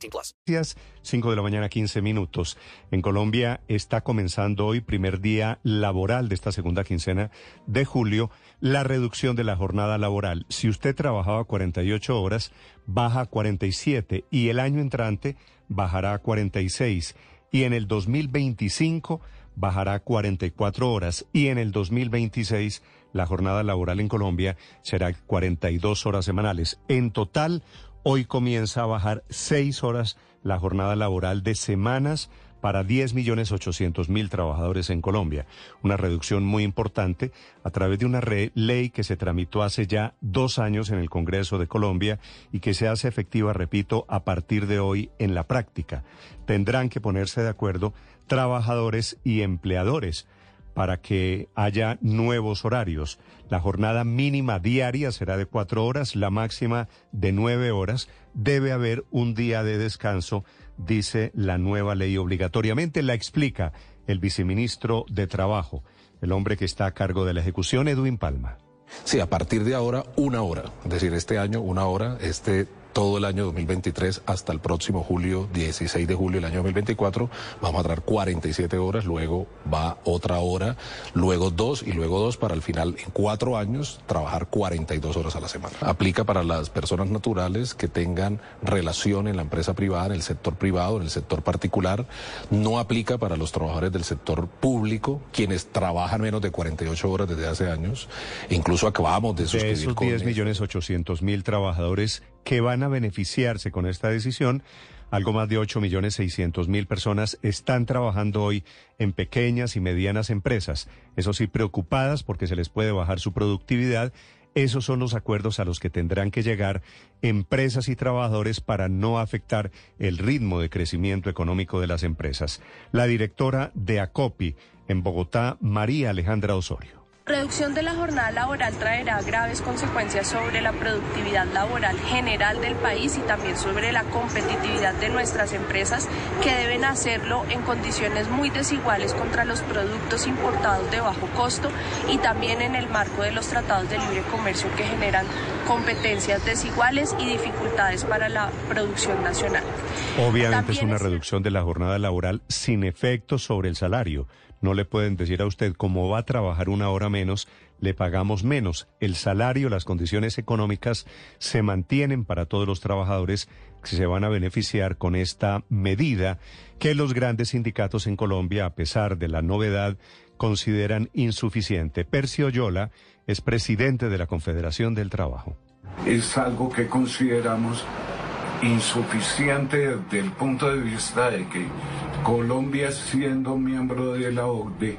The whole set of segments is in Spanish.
18 plus. Gracias. 5 de la mañana, 15 minutos. En Colombia está comenzando hoy, primer día laboral de esta segunda quincena de julio, la reducción de la jornada laboral. Si usted trabajaba 48 horas, baja a 47 y el año entrante bajará a 46 y en el 2025 bajará a 44 horas y en el 2026 la jornada laboral en Colombia será 42 horas semanales. En total, hoy comienza a bajar 6 horas la jornada laboral de semanas para 10 millones 800 mil trabajadores en Colombia. Una reducción muy importante a través de una ley que se tramitó hace ya dos años en el Congreso de Colombia y que se hace efectiva, repito, a partir de hoy en la práctica. Tendrán que ponerse de acuerdo trabajadores y empleadores para que haya nuevos horarios. La jornada mínima diaria será de cuatro horas, la máxima de nueve horas. Debe haber un día de descanso, dice la nueva ley obligatoriamente. La explica el viceministro de Trabajo, el hombre que está a cargo de la ejecución, Edwin Palma. Sí, a partir de ahora, una hora. Es decir, este año, una hora, este todo el año 2023 hasta el próximo julio, 16 de julio del año 2024, vamos a traer 47 horas, luego va otra hora, luego dos y luego dos para al final, en cuatro años, trabajar 42 horas a la semana. Aplica para las personas naturales que tengan relación en la empresa privada, en el sector privado, en el sector particular. No aplica para los trabajadores del sector público, quienes trabajan menos de 48 horas desde hace años. E incluso acabamos de De suscribir esos con 10 millones 800 mil trabajadores que van a beneficiarse con esta decisión, algo más de 8 millones 600 mil personas están trabajando hoy en pequeñas y medianas empresas. Eso sí, preocupadas porque se les puede bajar su productividad. Esos son los acuerdos a los que tendrán que llegar empresas y trabajadores para no afectar el ritmo de crecimiento económico de las empresas. La directora de ACOPI en Bogotá, María Alejandra Osorio. Reducción de la jornada laboral traerá graves consecuencias sobre la productividad laboral general del país y también sobre la competitividad de nuestras empresas que deben hacerlo en condiciones muy desiguales contra los productos importados de bajo costo y también en el marco de los tratados de libre comercio que generan competencias desiguales y dificultades para la producción nacional. Obviamente es una es- reducción de la jornada laboral sin efecto sobre el salario. No le pueden decir a usted, como va a trabajar una hora menos, le pagamos menos. El salario, las condiciones económicas se mantienen para todos los trabajadores que se van a beneficiar con esta medida que los grandes sindicatos en Colombia, a pesar de la novedad, consideran insuficiente. Percio Yola es presidente de la Confederación del Trabajo. es algo que consideramos insuficiente desde el punto de vista de que Colombia siendo miembro de la OCDE,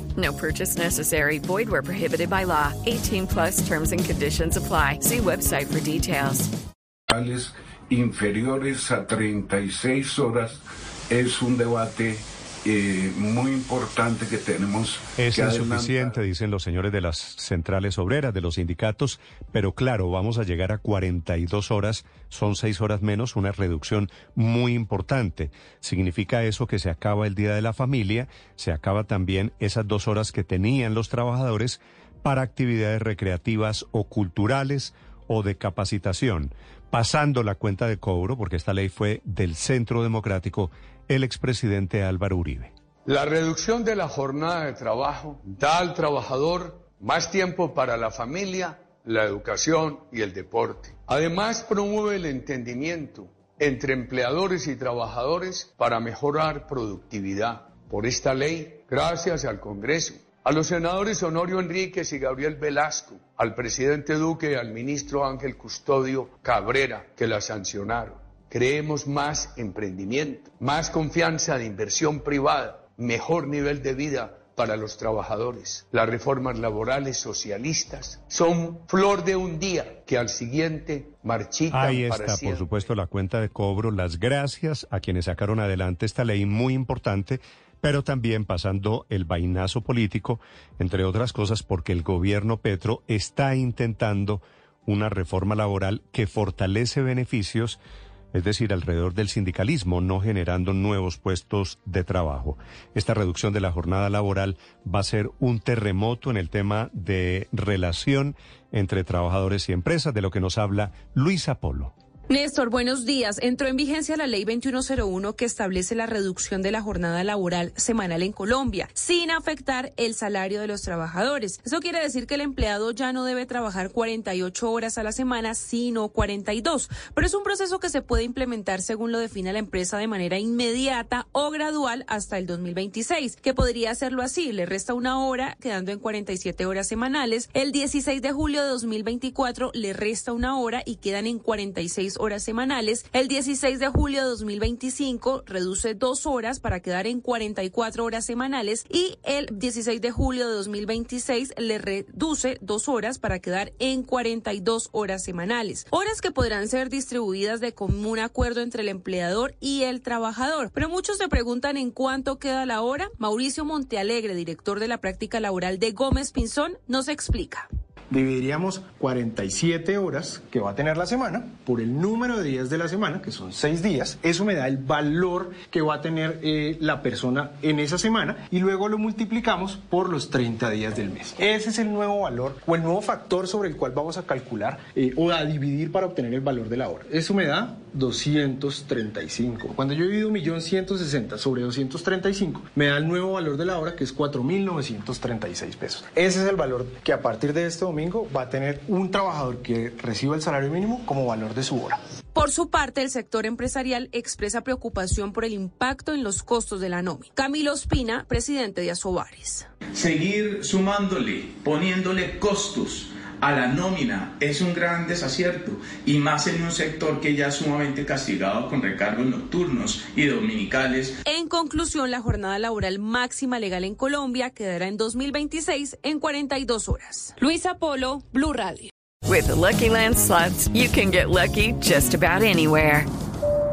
No purchase necessary. Void where prohibited by law. 18 plus terms and conditions apply. See website for details. inferiores a 36 horas es un debate eh, muy importante que tenemos Es que adelantar. insuficiente, dicen los señores de las centrales obreras, de los sindicatos, pero claro, vamos a llegar a 42 horas, son seis horas menos, una reducción muy importante. Significa eso que se acaba el Día de la Familia, se acaba también esas dos horas que tenían los trabajadores para actividades recreativas o culturales o de capacitación, pasando la cuenta de cobro, porque esta ley fue del Centro Democrático, el expresidente Álvaro Uribe. La reducción de la jornada de trabajo da al trabajador más tiempo para la familia, la educación y el deporte. Además, promueve el entendimiento entre empleadores y trabajadores para mejorar productividad, por esta ley, gracias al Congreso, a los senadores Honorio Enríquez y Gabriel Velasco, al presidente Duque y al ministro Ángel Custodio Cabrera, que la sancionaron. Creemos más emprendimiento, más confianza de inversión privada, mejor nivel de vida para los trabajadores. Las reformas laborales socialistas son flor de un día que al siguiente marchitan Ahí para está, por supuesto, la cuenta de cobro. Las gracias a quienes sacaron adelante esta ley muy importante, pero también pasando el vainazo político, entre otras cosas, porque el gobierno Petro está intentando una reforma laboral que fortalece beneficios, es decir, alrededor del sindicalismo, no generando nuevos puestos de trabajo. Esta reducción de la jornada laboral va a ser un terremoto en el tema de relación entre trabajadores y empresas, de lo que nos habla Luis Apolo. Néstor, buenos días. Entró en vigencia la ley 2101 que establece la reducción de la jornada laboral semanal en Colombia, sin afectar el salario de los trabajadores. Eso quiere decir que el empleado ya no debe trabajar 48 horas a la semana, sino 42. Pero es un proceso que se puede implementar según lo define la empresa de manera inmediata o gradual hasta el 2026, que podría hacerlo así. Le resta una hora, quedando en 47 horas semanales. El 16 de julio de 2024 le resta una hora y quedan en 46 horas semanales. El 16 de julio de 2025 reduce dos horas para quedar en 44 horas semanales y el 16 de julio de 2026 le reduce dos horas para quedar en 42 horas semanales. Horas que podrán ser distribuidas de común acuerdo entre el empleador y el trabajador. Pero muchos se preguntan en cuánto queda la hora. Mauricio Montealegre, director de la práctica laboral de Gómez Pinzón, nos explica. Dividiríamos 47 horas que va a tener la semana por el número de días de la semana, que son 6 días. Eso me da el valor que va a tener eh, la persona en esa semana y luego lo multiplicamos por los 30 días del mes. Ese es el nuevo valor o el nuevo factor sobre el cual vamos a calcular eh, o a dividir para obtener el valor de la hora. Eso me da 235. Cuando yo divido 1.160 sobre 235, me da el nuevo valor de la hora que es 4.936 pesos. Ese es el valor que a partir de este domingo va a tener un trabajador que reciba el salario mínimo como valor de su hora. Por su parte, el sector empresarial expresa preocupación por el impacto en los costos de la nómina. Camilo Espina, presidente de Asobares. Seguir sumándole, poniéndole costos a la nómina es un gran desacierto y más en un sector que ya es sumamente castigado con recargos nocturnos y dominicales. En conclusión, la jornada laboral máxima legal en Colombia quedará en 2026 en 42 horas. Luisa Polo, Blue Radio. With the Lucky Land slots, you can get lucky just about anywhere.